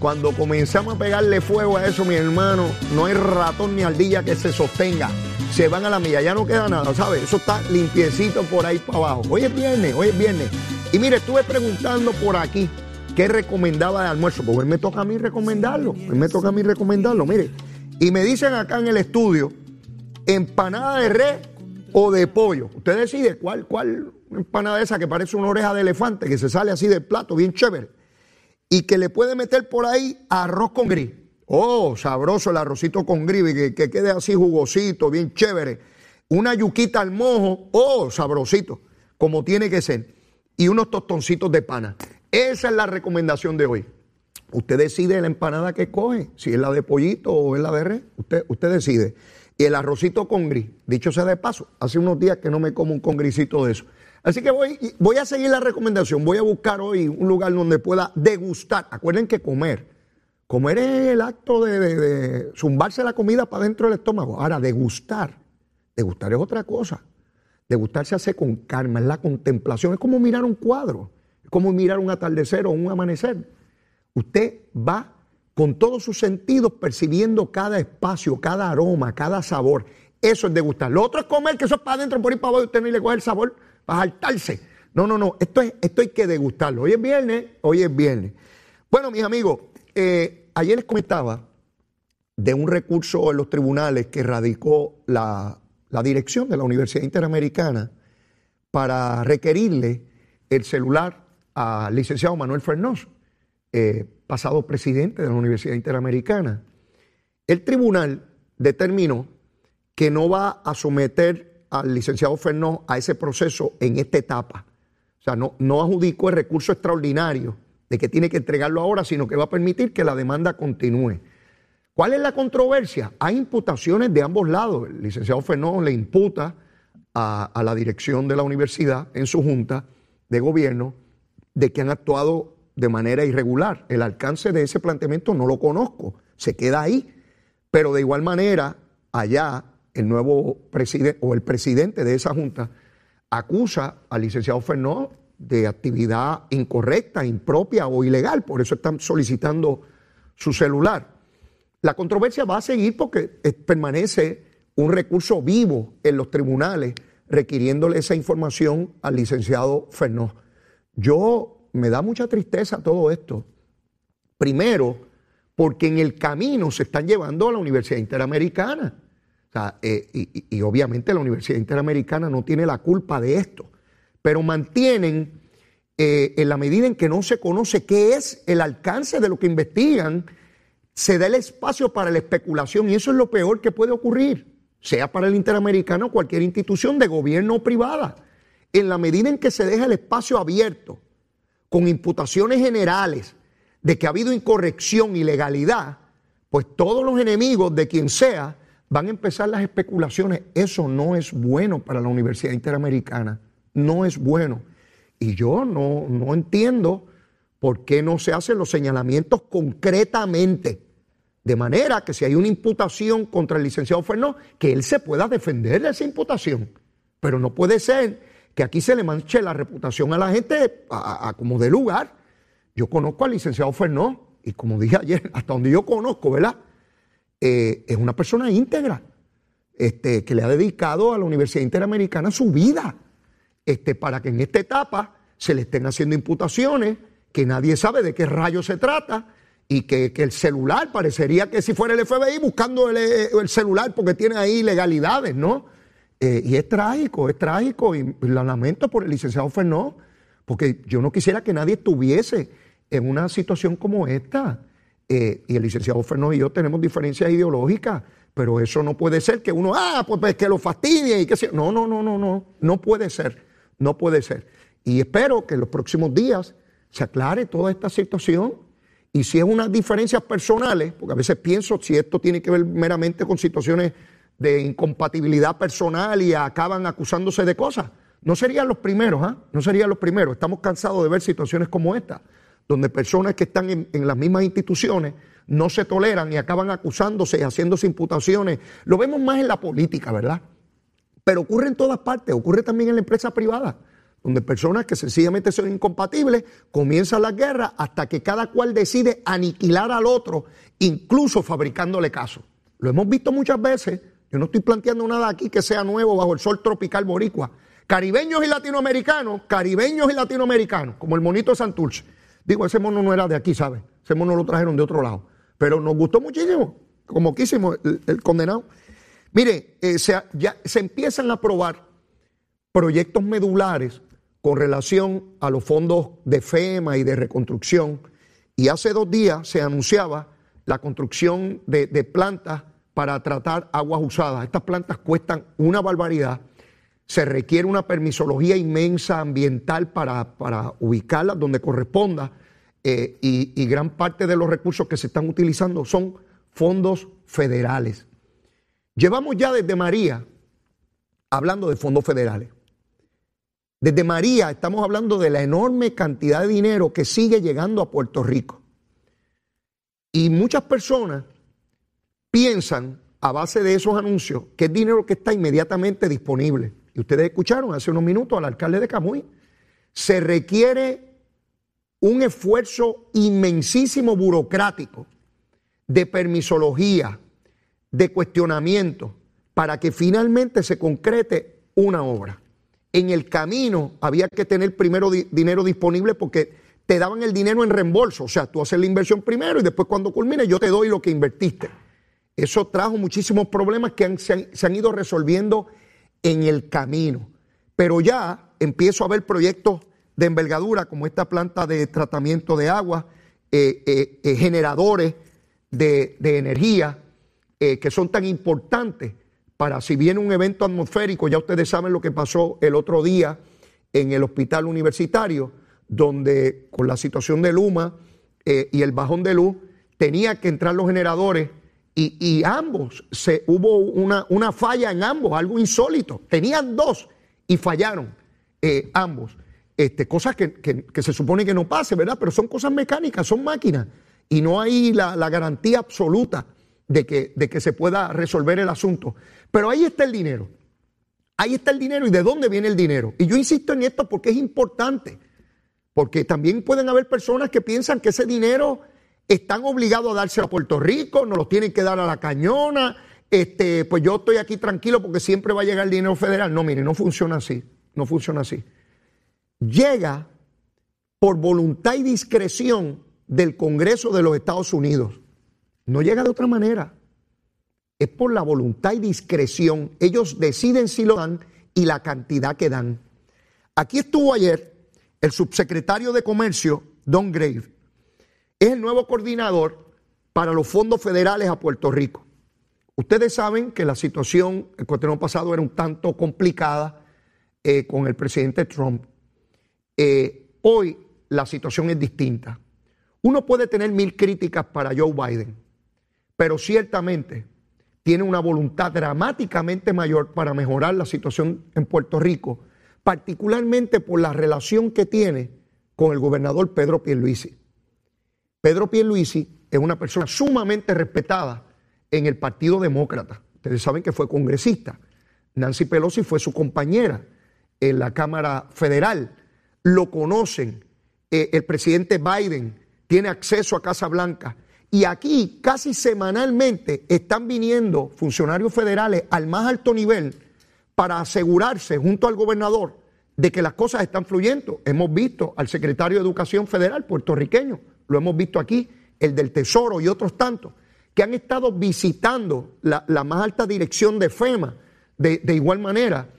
Cuando comenzamos a pegarle fuego a eso, mi hermano, no hay ratón ni ardilla que se sostenga. Se van a la milla, ya no queda nada, ¿sabe? Eso está limpiecito por ahí para abajo. Hoy es viernes, hoy es viernes. Y mire, estuve preguntando por aquí qué recomendaba de almuerzo. Pues hoy me toca a mí recomendarlo. Hoy me toca a mí recomendarlo, mire. Y me dicen acá en el estudio, empanada de res o de pollo. Usted decide cuál, cuál empanada esa que parece una oreja de elefante, que se sale así del plato, bien chévere. Y que le puede meter por ahí arroz con gris. Oh, sabroso el arrocito con gris, que, que quede así jugosito, bien chévere. Una yuquita al mojo, oh, sabrosito, como tiene que ser. Y unos tostoncitos de pana. Esa es la recomendación de hoy. Usted decide la empanada que coge, si es la de pollito o es la de res, usted, usted decide. Y el arrocito con gris, dicho sea de paso, hace unos días que no me como un congrisito de eso. Así que voy, voy a seguir la recomendación, voy a buscar hoy un lugar donde pueda degustar. Acuerden que comer, comer es el acto de, zumbarse la comida para dentro del estómago. Ahora, degustar, degustar es otra cosa. Degustar se hace con calma, es la contemplación, es como mirar un cuadro, es como mirar un atardecer o un amanecer. Usted va con todos sus sentidos percibiendo cada espacio, cada aroma, cada sabor. Eso es degustar. Lo otro es comer, que eso es para adentro, por ahí para abajo, y usted no le coge el sabor para saltarse. No, no, no. Esto, es, esto hay que degustarlo. Hoy es viernes, hoy es viernes. Bueno, mis amigos, eh, ayer les comentaba de un recurso en los tribunales que radicó la, la dirección de la Universidad Interamericana para requerirle el celular al licenciado Manuel Fernós, eh, pasado presidente de la Universidad Interamericana. El tribunal determinó que no va a someter al licenciado Fernós a ese proceso en esta etapa. O sea, no, no adjudicó el recurso extraordinario de que tiene que entregarlo ahora, sino que va a permitir que la demanda continúe. ¿Cuál es la controversia? Hay imputaciones de ambos lados. El licenciado Fernós le imputa a, a la dirección de la universidad en su junta de gobierno de que han actuado de manera irregular. El alcance de ese planteamiento no lo conozco, se queda ahí. Pero de igual manera, allá el nuevo presidente o el presidente de esa junta acusa al licenciado Fernó de actividad incorrecta, impropia o ilegal. Por eso están solicitando su celular. La controversia va a seguir porque eh, permanece un recurso vivo en los tribunales requiriéndole esa información al licenciado Fernó. Yo me da mucha tristeza todo esto. Primero, porque en el camino se están llevando a la Universidad Interamericana. Eh, y obviamente la Universidad Interamericana no tiene la culpa de esto, pero mantienen, eh, en la medida en que no se conoce qué es el alcance de lo que investigan, se da el espacio para la especulación y eso es lo peor que puede ocurrir, sea para el Interamericano o cualquier institución de gobierno o privada. En la medida en que se deja el espacio abierto, con imputaciones generales de que ha habido incorrección, ilegalidad, pues todos los enemigos de quien sea van a empezar las especulaciones. Eso no es bueno para la Universidad Interamericana, no es bueno. Y yo no, no entiendo por qué no se hacen los señalamientos concretamente. De manera que si hay una imputación contra el licenciado Fernó, que él se pueda defender de esa imputación. Pero no puede ser que aquí se le manche la reputación a la gente a, como de lugar. Yo conozco al licenciado Fernó y como dije ayer, hasta donde yo conozco, ¿verdad? Eh, es una persona íntegra, este, que le ha dedicado a la Universidad Interamericana su vida, este, para que en esta etapa se le estén haciendo imputaciones que nadie sabe de qué rayo se trata y que, que el celular parecería que si fuera el FBI buscando el, el celular porque tiene ahí ilegalidades, ¿no? Eh, y es trágico, es trágico y lo lamento por el licenciado Fernó, porque yo no quisiera que nadie estuviese en una situación como esta. Eh, y el licenciado Fernó y yo tenemos diferencias ideológicas, pero eso no puede ser que uno, ah, pues, pues que lo fastidie y que sea. No, no, no, no, no, no puede ser, no puede ser. Y espero que en los próximos días se aclare toda esta situación. Y si es unas diferencias personales, porque a veces pienso si esto tiene que ver meramente con situaciones de incompatibilidad personal y acaban acusándose de cosas, no serían los primeros, ¿ah? No serían los primeros. Estamos cansados de ver situaciones como esta, donde personas que están en, las mismas instituciones no se toleran y acaban acusándose y haciéndose imputaciones. Lo vemos más en la política, ¿verdad? Pero ocurre en todas partes, ocurre también en la empresa privada donde personas que sencillamente son incompatibles comienzan las guerras hasta que cada cual decide aniquilar al otro, incluso fabricándole caso. Lo hemos visto muchas veces, yo no estoy planteando nada aquí que sea nuevo bajo el sol tropical boricua. Caribeños y latinoamericanos, caribeños y latinoamericanos, como el monito Santurce. Digo, ese mono no era de aquí, ¿sabes? Ese mono lo trajeron de otro lado. Pero nos gustó muchísimo, como quisimos, el, condenado. Mire, eh, se, ya, se empiezan a probar proyectos medulares con relación a los fondos de FEMA y de reconstrucción. Y hace dos días se anunciaba la construcción de, plantas para tratar aguas usadas. Estas plantas cuestan una barbaridad. Se requiere una permisología inmensa ambiental para, ubicarlas donde corresponda. Eh, y, y gran parte de los recursos que se están utilizando son fondos federales. Llevamos ya desde María hablando de fondos federales. Desde María estamos hablando de la enorme cantidad de dinero que sigue llegando a Puerto Rico. Y muchas personas piensan, a base de esos anuncios, que es dinero que está inmediatamente disponible. Y ustedes escucharon hace unos minutos al alcalde de Camuy. Se requiere un esfuerzo inmensísimo burocrático de permisología, de cuestionamiento, para que finalmente se concrete una obra en el camino había que tener primero dinero disponible porque te daban el dinero en reembolso. O sea, tú haces la inversión primero y después cuando culmine yo te doy lo que invertiste. Eso trajo muchísimos problemas que se, han, ido resolviendo en el camino. Pero ya empiezo a ver proyectos de envergadura como esta planta de tratamiento de agua, eh, eh, eh, generadores de, de energía que son tan importantes para si viene un evento atmosférico, ya ustedes saben lo que pasó el otro día en el hospital universitario, donde con la situación de Luma y el bajón de luz, tenía que entrar los generadores y, ambos, se, hubo una, una, falla en ambos, algo insólito. Tenían dos y fallaron eh, ambos. Este, cosas que, se supone que no pase, ¿verdad? Pero son cosas mecánicas, son máquinas y no hay la, la garantía absoluta de que, de que se pueda resolver el asunto. Pero ahí está el dinero. Ahí está el dinero y de dónde viene el dinero. Y yo insisto en esto porque es importante. Porque también pueden haber personas que piensan que ese dinero están obligados a dárselo a Puerto Rico, no lo tienen que dar a la cañona. Este, pues yo estoy aquí tranquilo porque siempre va a llegar el dinero federal. No, mire, no funciona así. No funciona así. Llega por voluntad y discreción del Congreso de los Estados Unidos. No llega de otra manera. Es por la voluntad y discreción. Ellos deciden si lo dan y la cantidad que dan. Aquí estuvo ayer el subsecretario de Comercio, Don Grave. Es el nuevo coordinador para los fondos federales a Puerto Rico. Ustedes saben que la situación el cuatreno pasado era un tanto complicada eh, con el presidente Trump. Eh, hoy la situación es distinta. Uno puede tener mil críticas para Joe Biden pero ciertamente tiene una voluntad dramáticamente mayor para mejorar la situación en Puerto Rico, particularmente por la relación que tiene con el gobernador Pedro Pierluisi. Pedro Pierluisi es una persona sumamente respetada en el Partido Demócrata. Ustedes saben que fue congresista. Nancy Pelosi fue su compañera en la Cámara Federal. Lo conocen. Eh, el presidente Biden tiene acceso a Casa Blanca y aquí casi semanalmente están viniendo funcionarios federales al más alto nivel para asegurarse junto al gobernador de que las cosas están fluyendo. Hemos visto al secretario de Educación Federal puertorriqueño, lo hemos visto aquí, el del Tesoro y otros tantos, que han estado visitando la, más alta dirección de FEMA de, de igual manera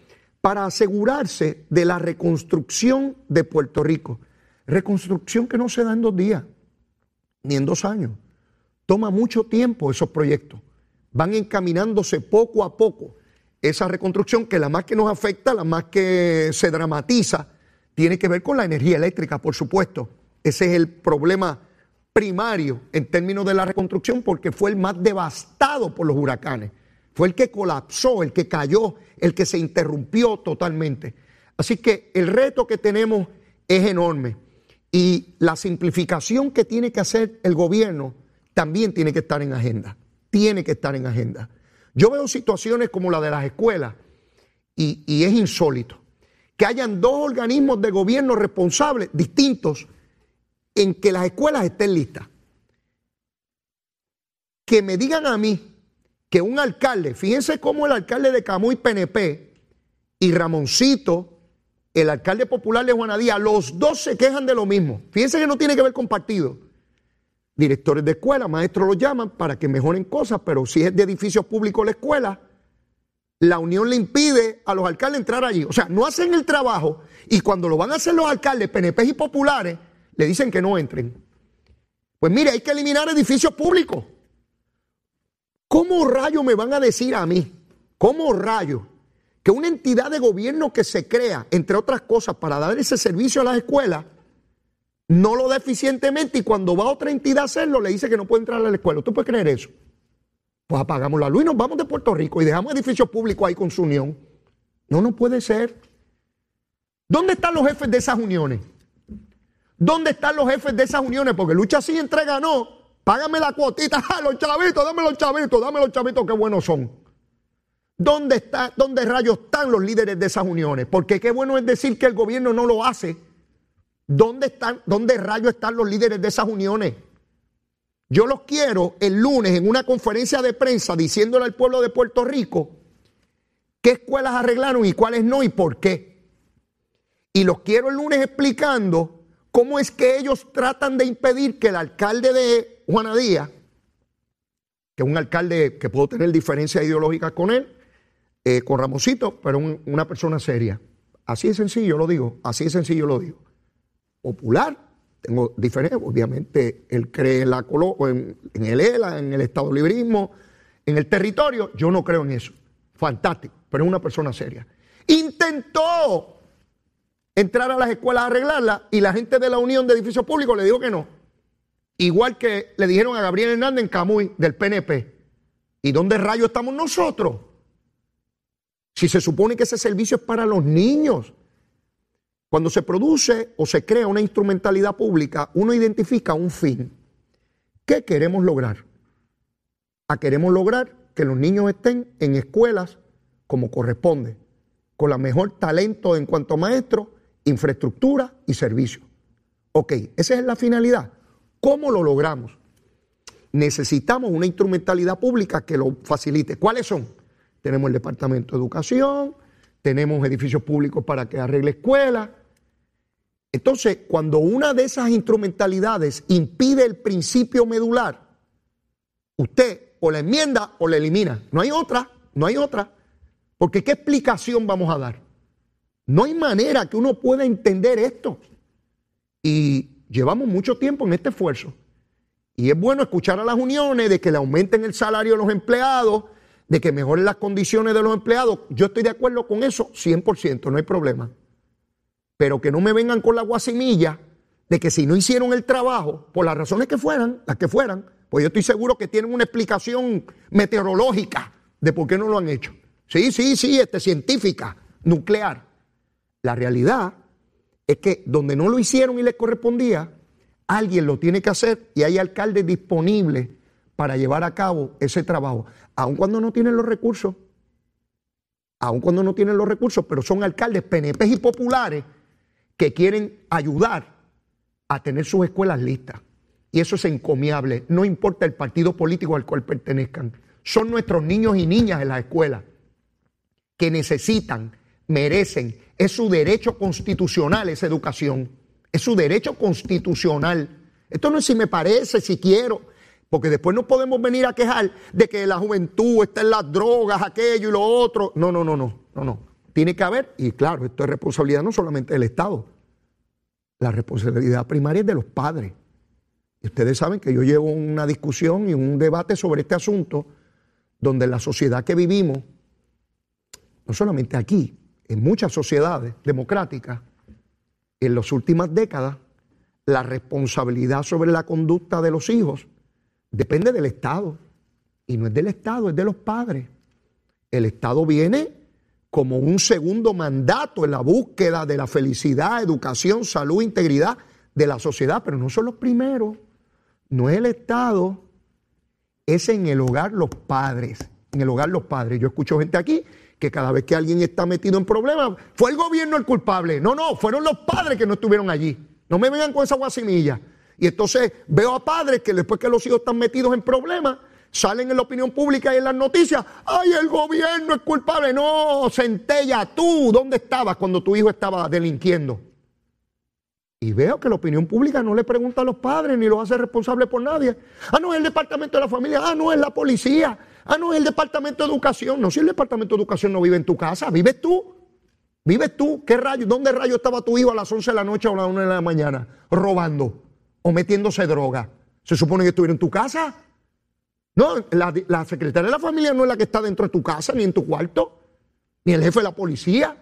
para asegurarse de la reconstrucción de Puerto Rico. Reconstrucción que no se da en dos días, ni en dos años. Toma mucho tiempo esos proyectos. Van encaminándose poco a poco. Esa reconstrucción que la más que nos afecta, la más que se dramatiza, tiene que ver con la energía eléctrica, por supuesto. Ese es el problema primario en términos de la reconstrucción porque fue el más devastado por los huracanes. Fue el que colapsó, el que cayó, el que se interrumpió totalmente. Así que el reto que tenemos es enorme y la simplificación que tiene que hacer el gobierno también tiene que estar en agenda. Tiene que estar en agenda. Yo veo situaciones como la de las escuelas y, y es insólito que hayan dos organismos de gobierno responsables distintos en que las escuelas estén listas. Que me digan a mí que un alcalde, fíjense cómo el alcalde de Camuy PNP y Ramoncito, el alcalde popular de Juanadía, los dos se quejan de lo mismo. Fíjense que no tiene que ver con partido. Directores de escuela, maestros los llaman para que mejoren cosas, pero si es de edificios públicos la escuela, la unión le impide a los alcaldes entrar allí. O sea, no hacen el trabajo y cuando lo van a hacer los alcaldes, PNP y populares, le dicen que no entren. Pues mire, hay que eliminar edificios públicos. ¿Cómo rayo me van a decir a mí? ¿Cómo rayo? Que una entidad de gobierno que se crea, entre otras cosas, para dar ese servicio a las escuelas, no lo da eficientemente y cuando va otra entidad a hacerlo le dice que no puede entrar a la escuela. ¿Tú puedes creer eso? Pues apagamos la luz y nos vamos de Puerto Rico y dejamos edificios públicos ahí con su unión. No, no puede ser. ¿Dónde están los jefes de esas uniones? ¿Dónde están los jefes de esas uniones? Porque lucha sí, entrega no. Págame la cuotita, ¡Ah, los chavitos, dame los chavitos, dame los chavitos, qué buenos son. ¿Dónde, está, ¿Dónde rayos están los líderes de esas uniones? Porque qué bueno es decir que el gobierno no lo hace. ¿Dónde, están, ¿Dónde rayos están los líderes de esas uniones? Yo los quiero el lunes en una conferencia de prensa diciéndole al pueblo de Puerto Rico qué escuelas arreglaron y cuáles no y por qué. Y los quiero el lunes explicando cómo es que ellos tratan de impedir que el alcalde de Juana Díaz, que es un alcalde que puedo tener diferencias ideológicas con él, eh, con Ramosito, pero una persona seria. Así de sencillo lo digo, así de sencillo lo digo. Popular, tengo diferencias, obviamente él cree en, la, en, en el ELA, en el Estado Librismo, en el territorio, yo no creo en eso. Fantástico, pero es una persona seria. Intentó entrar a las escuelas a arreglarlas y la gente de la Unión de Edificios Públicos le dijo que no. Igual que le dijeron a Gabriel Hernández en Camuy del PNP. ¿Y dónde rayos estamos nosotros? Si se supone que ese servicio es para los niños. Cuando se produce o se crea una instrumentalidad pública, uno identifica un fin. ¿Qué queremos lograr? A ah, queremos lograr que los niños estén en escuelas como corresponde, con la mejor talento en cuanto a maestros, infraestructura y servicios. Ok, esa es la finalidad. ¿Cómo lo logramos? Necesitamos una instrumentalidad pública que lo facilite. ¿Cuáles son? Tenemos el Departamento de Educación, tenemos edificios públicos para que arregle escuelas. Entonces, cuando una de esas instrumentalidades impide el principio medular, usted o la enmienda o la elimina. No hay otra, no hay otra. Porque ¿qué explicación vamos a dar? No hay manera que uno pueda entender esto. Y llevamos mucho tiempo en este esfuerzo. Y es bueno escuchar a las uniones de que le aumenten el salario a los empleados, de que mejoren las condiciones de los empleados. Yo estoy de acuerdo con eso 100%, no hay problema. Pero que no me vengan con la guasimilla de que si no hicieron el trabajo, por las razones que fueran, las que fueran, pues yo estoy seguro que tienen una explicación meteorológica de por qué no lo han hecho. Sí, sí, sí, este, científica, nuclear. La realidad es que donde no lo hicieron y les correspondía, alguien lo tiene que hacer y hay alcaldes disponibles para llevar a cabo ese trabajo, aun cuando no tienen los recursos, aun cuando no tienen los recursos, pero son alcaldes PNP y populares que quieren ayudar a tener sus escuelas listas. Y eso es encomiable, no importa el partido político al cual pertenezcan. Son nuestros niños y niñas en las escuelas que necesitan, merecen Es su derecho constitucional esa educación. Es su derecho constitucional. Esto no es si me parece, si quiero, porque después no podemos venir a quejar de que la juventud está en las drogas, aquello y lo otro. No, no, no, no, no, no. Tiene que haber, y claro, esto es responsabilidad no solamente del Estado, la responsabilidad primaria es de los padres. Y ustedes saben que yo llevo una discusión y un debate sobre este asunto, donde la sociedad que vivimos, no solamente aquí, en muchas sociedades democráticas, en las últimas décadas, la responsabilidad sobre la conducta de los hijos depende del Estado. Y no es del Estado, es de los padres. El Estado viene como un segundo mandato en la búsqueda de la felicidad, educación, salud, integridad de la sociedad, pero no son los primeros. No es el Estado, es en el hogar los padres. En el hogar los padres. Yo escucho gente aquí que cada vez que alguien está metido en problemas, fue el gobierno el culpable. No, no, fueron los padres que no estuvieron allí. No me vengan con esa guasimilla. Y entonces veo a padres que después que los hijos están metidos en problemas, salen en la opinión pública y en las noticias, ay, el gobierno es culpable. No, centella, tú, ¿dónde estabas cuando tu hijo estaba delinquiendo? Y veo que la opinión pública no le pregunta a los padres ni los hace responsables por nadie. Ah, no, es el departamento de la familia. Ah, no, es la policía. Ah, no, es el departamento de educación. No, si el departamento de educación no vive en tu casa, vives tú. ¿Vives tú? ¿Qué rayo? ¿Dónde rayo estaba tu hijo a las 11 de la noche o a las 1 de la mañana? Robando o metiéndose droga. ¿Se supone que estuviera en tu casa? No, la, secretaria de la familia no es la que está dentro de tu casa, ni en tu cuarto, ni el jefe de la policía.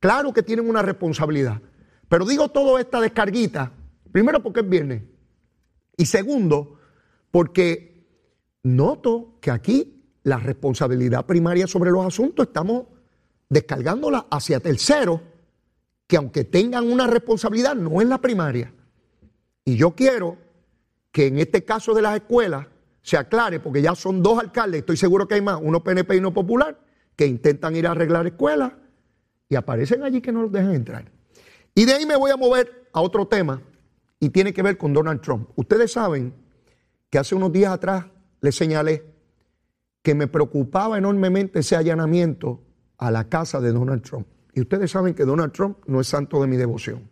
Claro que tienen una responsabilidad. Pero digo toda esta descarguita, primero porque es viernes. Y segundo, porque noto que aquí la responsabilidad primaria sobre los asuntos estamos descargándola hacia terceros, que aunque tengan una responsabilidad, no es la primaria. Y yo quiero que en este caso de las escuelas se aclare, porque ya son dos alcaldes, estoy seguro que hay más, uno PNP y uno popular, que intentan ir a arreglar escuelas y aparecen allí que no los dejan entrar. Y de ahí me voy a mover a otro tema y tiene que ver con Donald Trump. Ustedes saben que hace unos días atrás les señalé que me preocupaba enormemente ese allanamiento a la casa de Donald Trump. Y ustedes saben que Donald Trump no es santo de mi devoción.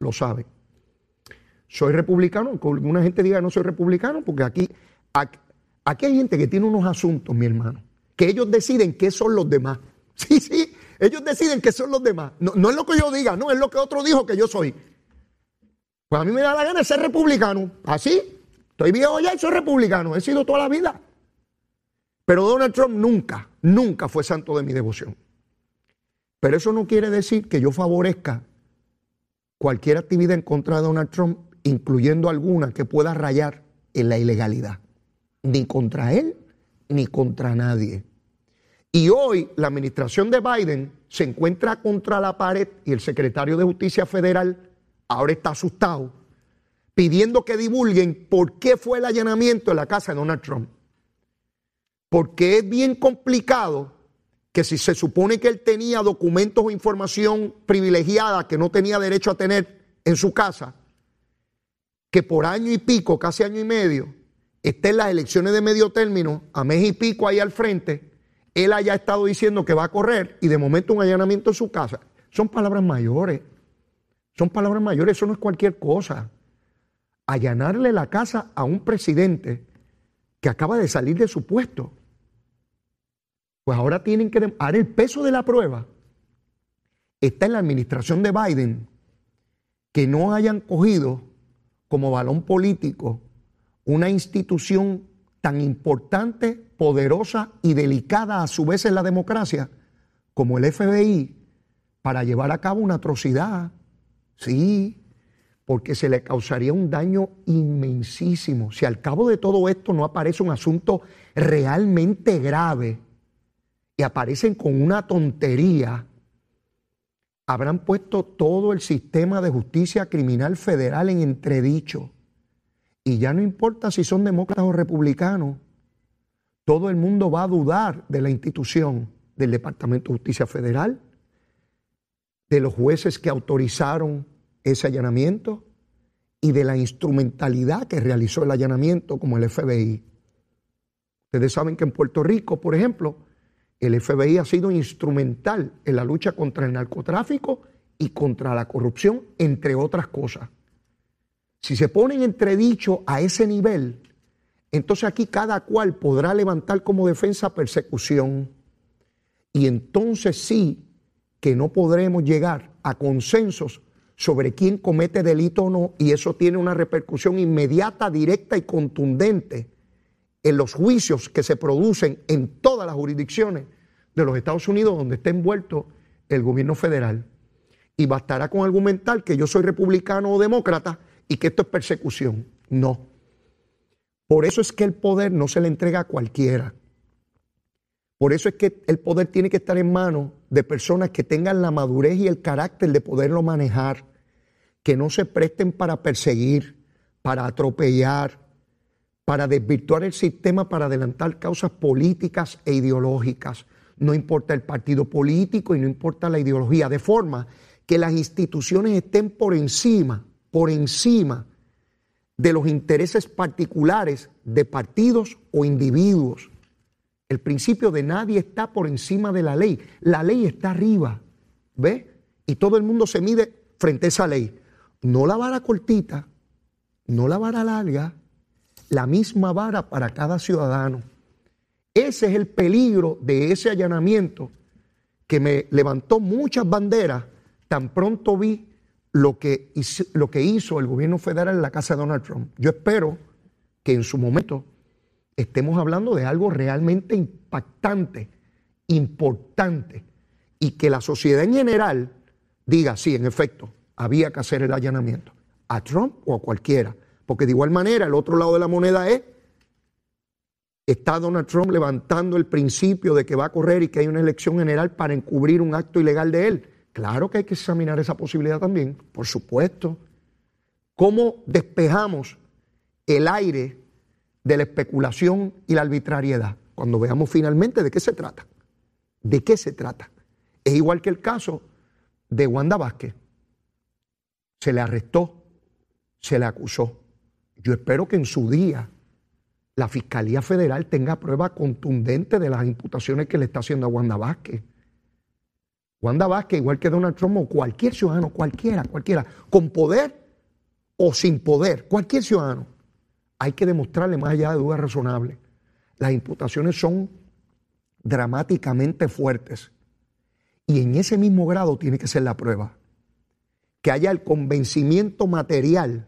Lo saben. Soy republicano, aunque una gente diga no soy republicano, porque aquí, aquí hay gente que tiene unos asuntos, mi hermano, que ellos deciden qué son los demás. Sí, sí, ellos deciden que son los demás. No, es lo que yo diga, no, es lo que otro dijo que yo soy. Pues a mí me da la gana ser republicano. Así. Estoy viejo ya y soy republicano. He sido toda la vida. Pero Donald Trump nunca, nunca fue santo de mi devoción. Pero eso no quiere decir que yo favorezca cualquier actividad en contra de Donald Trump, incluyendo alguna que pueda rayar en la ilegalidad. Ni contra él, ni contra nadie. Y hoy la administración de Biden se encuentra contra la pared y el secretario de Justicia Federal ahora está asustado, pidiendo que divulguen por qué fue el allanamiento en la casa de Donald Trump. Porque es bien complicado que si se supone que él tenía documentos o información privilegiada que no tenía derecho a tener en su casa, que por año y pico, casi año y medio, esté en las elecciones de medio término, a mes y pico ahí al frente, él haya estado diciendo que va a correr y de momento un allanamiento en su casa. Son palabras mayores. Son palabras mayores, eso no es cualquier cosa. Allanarle la casa a un presidente que acaba de salir de su puesto. Pues ahora tienen que dar el peso de la prueba. Está en la administración de Biden que no hayan cogido como balón político una institución tan importante, poderosa y delicada a su vez en la democracia como el FBI para llevar a cabo una atrocidad. Sí, porque se le causaría un daño inmensísimo. Si al cabo de todo esto no aparece un asunto realmente grave y aparecen con una tontería, habrán puesto todo el sistema de justicia criminal federal en entredicho. Y ya no importa si son demócratas o republicanos, todo el mundo va a dudar de la institución del Departamento de Justicia Federal, de los jueces que autorizaron ese allanamiento y de la instrumentalidad que realizó el allanamiento como el FBI. Ustedes saben que en Puerto Rico, por ejemplo, el FBI ha sido instrumental en la lucha contra el narcotráfico y contra la corrupción, entre otras cosas. Si se ponen entredicho a ese nivel, entonces aquí cada cual podrá levantar como defensa persecución. Y entonces sí que no podremos llegar a consensos sobre quién comete delito o no, y eso tiene una repercusión inmediata, directa y contundente en los juicios que se producen en todas las jurisdicciones de los Estados Unidos donde está envuelto el gobierno federal. Y bastará con argumentar que yo soy republicano o demócrata y que esto es persecución. No. Por eso es que el poder no se le entrega a cualquiera. Por eso es que el poder tiene que estar en manos de personas que tengan la madurez y el carácter de poderlo manejar, que no se presten para perseguir, para atropellar, para desvirtuar el sistema, para adelantar causas políticas e ideológicas. No importa el partido político y no importa la ideología, de forma que las instituciones estén por encima, por encima de los intereses particulares de partidos o individuos. El principio de nadie está por encima de la ley. La ley está arriba, ¿ve? Y todo el mundo se mide frente a esa ley. No la vara cortita, no la vara larga, la misma vara para cada ciudadano. Ese es el peligro de ese allanamiento que me levantó muchas banderas tan pronto vi lo que, hizo, lo que hizo el gobierno federal en la casa de Donald Trump. Yo espero que en su momento estemos hablando de algo realmente impactante, importante, y que la sociedad en general diga, sí, en efecto, había que hacer el allanamiento, a Trump o a cualquiera, porque de igual manera el otro lado de la moneda es, está Donald Trump levantando el principio de que va a correr y que hay una elección general para encubrir un acto ilegal de él. Claro que hay que examinar esa posibilidad también, por supuesto. ¿Cómo despejamos el aire de la especulación y la arbitrariedad? Cuando veamos finalmente de qué se trata. ¿De qué se trata? Es igual que el caso de Wanda Vázquez. Se le arrestó, se le acusó. Yo espero que en su día la Fiscalía Federal tenga prueba contundente de las imputaciones que le está haciendo a Wanda Vázquez. Wanda Vázquez, igual que Donald Trump o cualquier ciudadano, cualquiera, cualquiera, con poder o sin poder, cualquier ciudadano, hay que demostrarle más allá de dudas razonables. Las imputaciones son dramáticamente fuertes. Y en ese mismo grado tiene que ser la prueba. Que haya el convencimiento material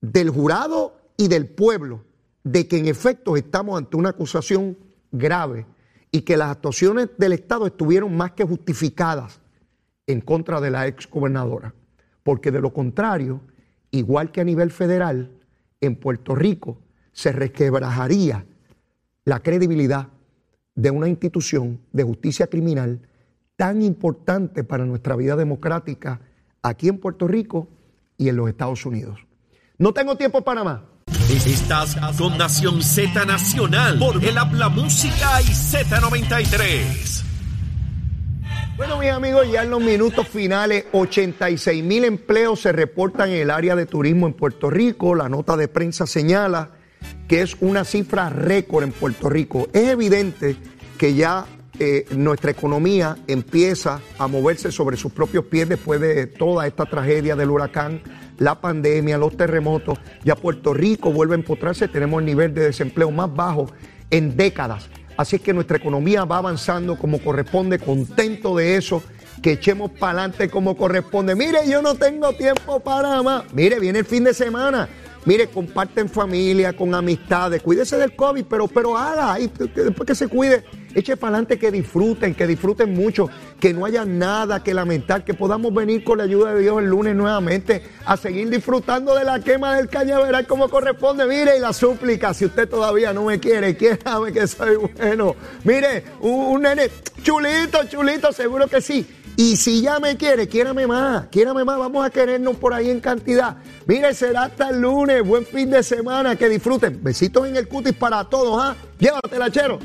del jurado y del pueblo de que en efecto estamos ante una acusación grave y que las actuaciones del Estado estuvieron más que justificadas en contra de la ex gobernadora. Porque de lo contrario, igual que a nivel federal, en Puerto Rico se resquebrajaría la credibilidad de una institución de justicia criminal tan importante para nuestra vida democrática aquí en Puerto Rico y en los Estados Unidos. No tengo tiempo para más. Estás con Nación Nacional por el Habla Música y Z93. Bueno, mis amigos, ya en los minutos finales, 86 mil empleos se reportan en el área de turismo en Puerto Rico. La nota de prensa señala que es una cifra récord en Puerto Rico. Es evidente que ya eh, nuestra economía empieza a moverse sobre sus propios pies después de toda esta tragedia del huracán la pandemia, los terremotos, ya Puerto Rico vuelve a empotrarse, tenemos el nivel de desempleo más bajo en décadas. Así es que nuestra economía va avanzando como corresponde, contento de eso, que echemos para adelante como corresponde. Mire, yo no tengo tiempo para más. Mire, viene el fin de semana. Mire, comparten familia, con amistades, cuídese del COVID, pero, pero haga, y después que se cuide, eche para adelante que disfruten, que disfruten mucho, que no haya nada que lamentar, que podamos venir con la ayuda de Dios el lunes nuevamente a seguir disfrutando de la quema del cañaveral como corresponde. Mire, y la súplica, si usted todavía no me quiere, quiérame que soy bueno. Mire, un, un nene chulito, chulito, seguro que sí y si ya me quiere, quiérame más, quiérame más, vamos a querernos por ahí en cantidad. Mire, será hasta el lunes, buen fin de semana, que disfruten. Besitos en el cutis para todos, ¿ah? Llévatela, chero.